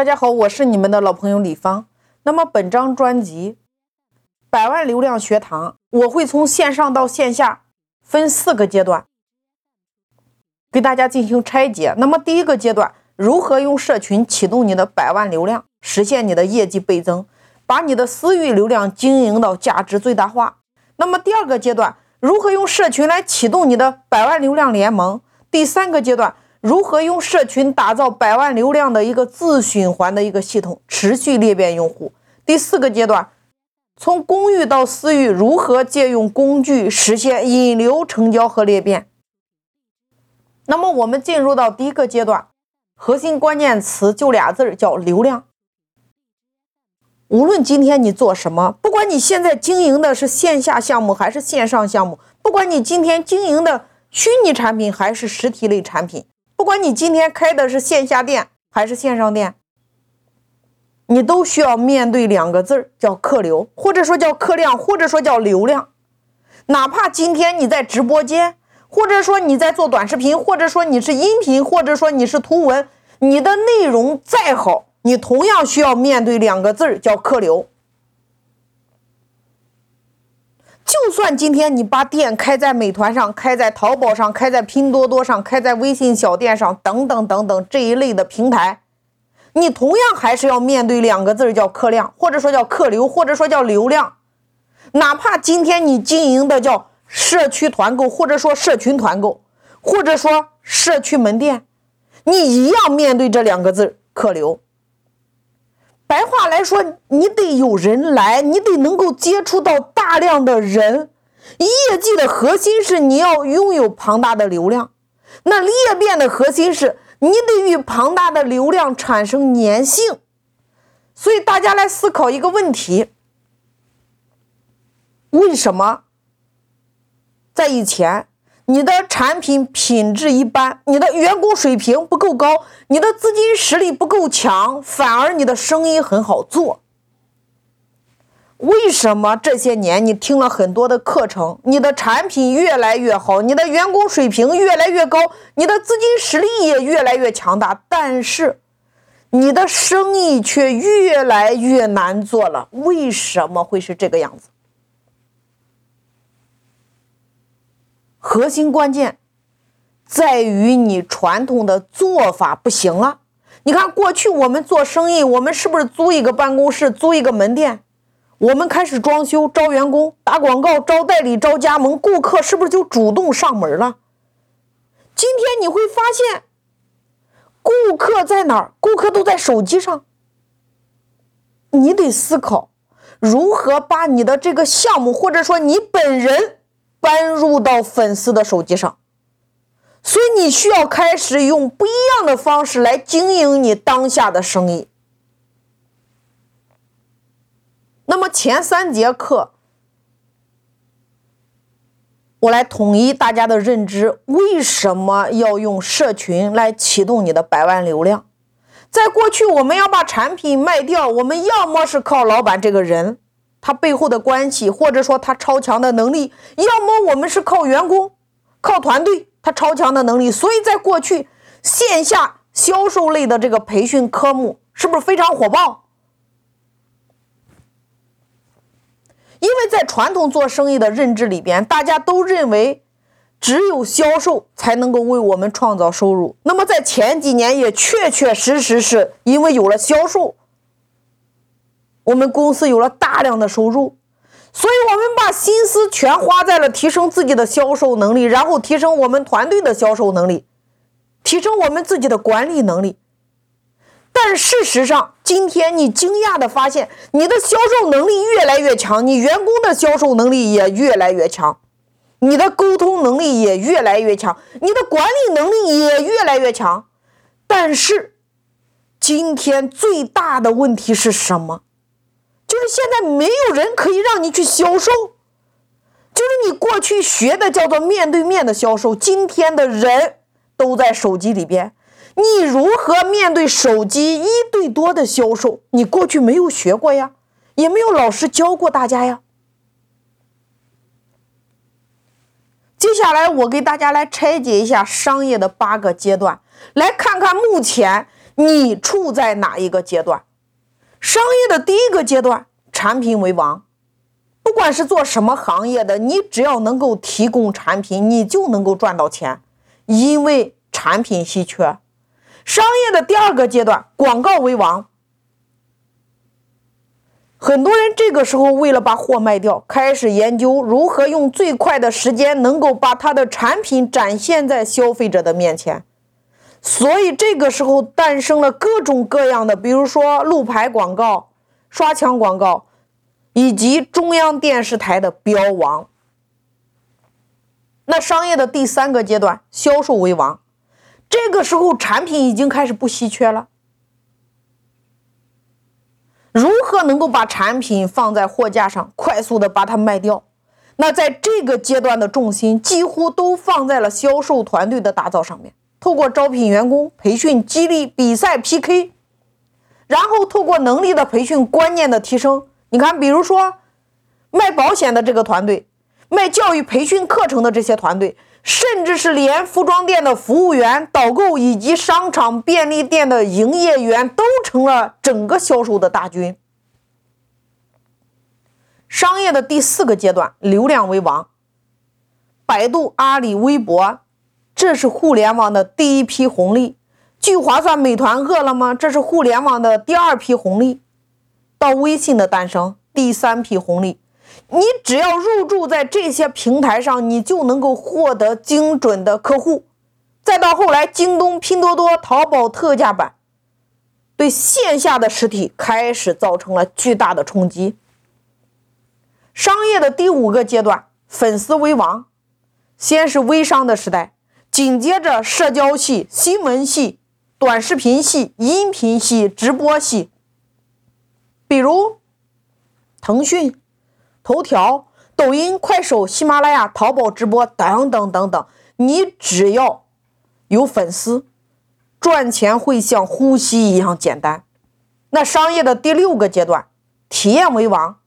大家好，我是你们的老朋友李芳。那么本张专辑《百万流量学堂》，我会从线上到线下分四个阶段给大家进行拆解。那么第一个阶段，如何用社群启动你的百万流量，实现你的业绩倍增，把你的私域流量经营到价值最大化。那么第二个阶段，如何用社群来启动你的百万流量联盟？第三个阶段。如何用社群打造百万流量的一个自循环的一个系统，持续裂变用户？第四个阶段，从公域到私域，如何借用工具实现引流、成交和裂变？那么我们进入到第一个阶段，核心关键词就俩字儿，叫流量。无论今天你做什么，不管你现在经营的是线下项目还是线上项目，不管你今天经营的虚拟产品还是实体类产品。不管你今天开的是线下店还是线上店，你都需要面对两个字儿，叫客流，或者说叫客量，或者说叫流量。哪怕今天你在直播间，或者说你在做短视频，或者说你是音频，或者说你是图文，你的内容再好，你同样需要面对两个字儿，叫客流。就算今天你把店开在美团上，开在淘宝上，开在拼多多上，开在微信小店上，等等等等这一类的平台，你同样还是要面对两个字叫客量，或者说叫客流，或者说叫流量。哪怕今天你经营的叫社区团购，或者说社群团购，或者说社区门店，你一样面对这两个字客流。白话来说，你得有人来，你得能够接触到大量的人。业绩的核心是你要拥有庞大的流量，那裂变的核心是你得与庞大的流量产生粘性。所以大家来思考一个问题：为什么在以前？你的产品品质一般，你的员工水平不够高，你的资金实力不够强，反而你的生意很好做。为什么这些年你听了很多的课程，你的产品越来越好，你的员工水平越来越高，你的资金实力也越来越强大，但是你的生意却越来越难做了？为什么会是这个样子？核心关键在于你传统的做法不行了。你看，过去我们做生意，我们是不是租一个办公室，租一个门店？我们开始装修，招员工，打广告，招代理，招加盟，顾客是不是就主动上门了？今天你会发现，顾客在哪儿？顾客都在手机上。你得思考如何把你的这个项目，或者说你本人。搬入到粉丝的手机上，所以你需要开始用不一样的方式来经营你当下的生意。那么前三节课，我来统一大家的认知：为什么要用社群来启动你的百万流量？在过去，我们要把产品卖掉，我们要么是靠老板这个人。他背后的关系，或者说他超强的能力，要么我们是靠员工、靠团队，他超强的能力。所以在过去，线下销售类的这个培训科目是不是非常火爆？因为在传统做生意的认知里边，大家都认为只有销售才能够为我们创造收入。那么在前几年，也确确实实是因为有了销售。我们公司有了大量的收入，所以我们把心思全花在了提升自己的销售能力，然后提升我们团队的销售能力，提升我们自己的管理能力。但事实上，今天你惊讶的发现，你的销售能力越来越强，你员工的销售能力也越来越强，你的沟通能力也越来越强，你的管理能力也越来越强。但是，今天最大的问题是什么？就是现在没有人可以让你去销售，就是你过去学的叫做面对面的销售，今天的人都在手机里边，你如何面对手机一对多的销售？你过去没有学过呀，也没有老师教过大家呀。接下来我给大家来拆解一下商业的八个阶段，来看看目前你处在哪一个阶段？商业的第一个阶段，产品为王。不管是做什么行业的，你只要能够提供产品，你就能够赚到钱，因为产品稀缺。商业的第二个阶段，广告为王。很多人这个时候为了把货卖掉，开始研究如何用最快的时间能够把他的产品展现在消费者的面前。所以这个时候诞生了各种各样的，比如说路牌广告、刷墙广告，以及中央电视台的标王。那商业的第三个阶段，销售为王。这个时候产品已经开始不稀缺了。如何能够把产品放在货架上，快速的把它卖掉？那在这个阶段的重心几乎都放在了销售团队的打造上面。透过招聘员工、培训、激励、比赛、PK，然后透过能力的培训、观念的提升。你看，比如说卖保险的这个团队，卖教育培训课程的这些团队。甚至是连服装店的服务员、导购以及商场便利店的营业员都成了整个销售的大军。商业的第四个阶段，流量为王。百度、阿里、微博，这是互联网的第一批红利；聚划算、美团、饿了么，这是互联网的第二批红利。到微信的诞生，第三批红利。你只要入驻在这些平台上，你就能够获得精准的客户。再到后来，京东、拼多多、淘宝特价版，对线下的实体开始造成了巨大的冲击。商业的第五个阶段，粉丝为王。先是微商的时代，紧接着社交系、新闻系、短视频系、音频系、直播系，比如腾讯。头条、抖音、快手、喜马拉雅、淘宝直播等等等等，你只要有粉丝，赚钱会像呼吸一样简单。那商业的第六个阶段，体验为王。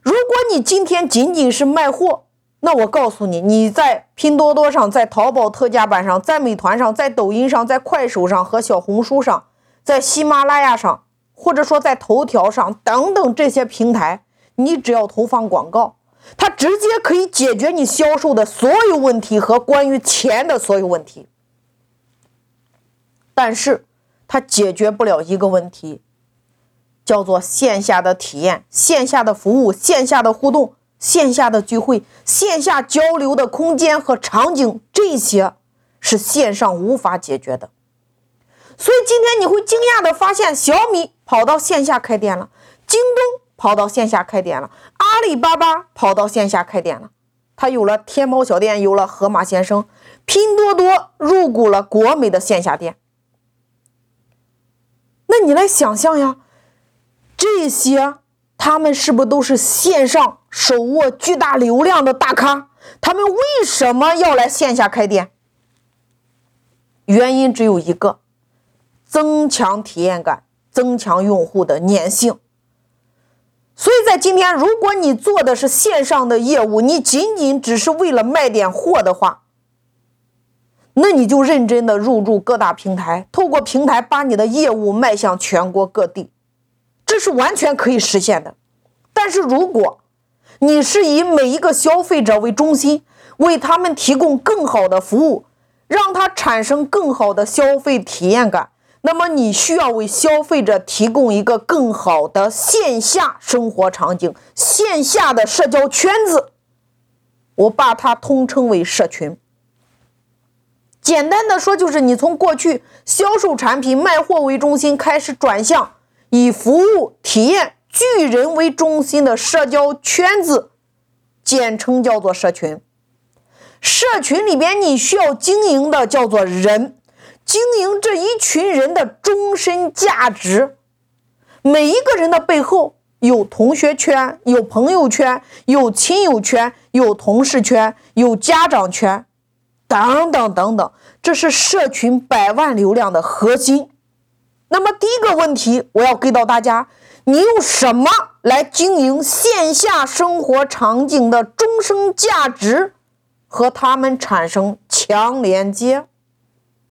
如果你今天仅仅是卖货，那我告诉你，你在拼多多上、在淘宝特价版上、在美团上、在抖音上、在快手上和小红书上、在喜马拉雅上，或者说在头条上等等这些平台。你只要投放广告，它直接可以解决你销售的所有问题和关于钱的所有问题。但是，它解决不了一个问题，叫做线下的体验、线下的服务、线下的互动、线下的聚会、线下交流的空间和场景，这些是线上无法解决的。所以今天你会惊讶的发现，小米跑到线下开店了，京东。跑到线下开店了，阿里巴巴跑到线下开店了，它有了天猫小店，有了盒马鲜生，拼多多入股了国美的线下店。那你来想象呀，这些他们是不是都是线上手握巨大流量的大咖？他们为什么要来线下开店？原因只有一个：增强体验感，增强用户的粘性。所以在今天，如果你做的是线上的业务，你仅仅只是为了卖点货的话，那你就认真的入驻各大平台，透过平台把你的业务卖向全国各地，这是完全可以实现的。但是如果你是以每一个消费者为中心，为他们提供更好的服务，让他产生更好的消费体验感。那么你需要为消费者提供一个更好的线下生活场景，线下的社交圈子，我把它通称为社群。简单的说，就是你从过去销售产品、卖货为中心，开始转向以服务、体验、聚人为中心的社交圈子，简称叫做社群。社群里边你需要经营的叫做人。经营这一群人的终身价值，每一个人的背后有同学圈、有朋友圈、有亲友圈、有同事圈、有家长圈，等等等等，这是社群百万流量的核心。那么第一个问题，我要给到大家：你用什么来经营线下生活场景的终生价值，和他们产生强连接？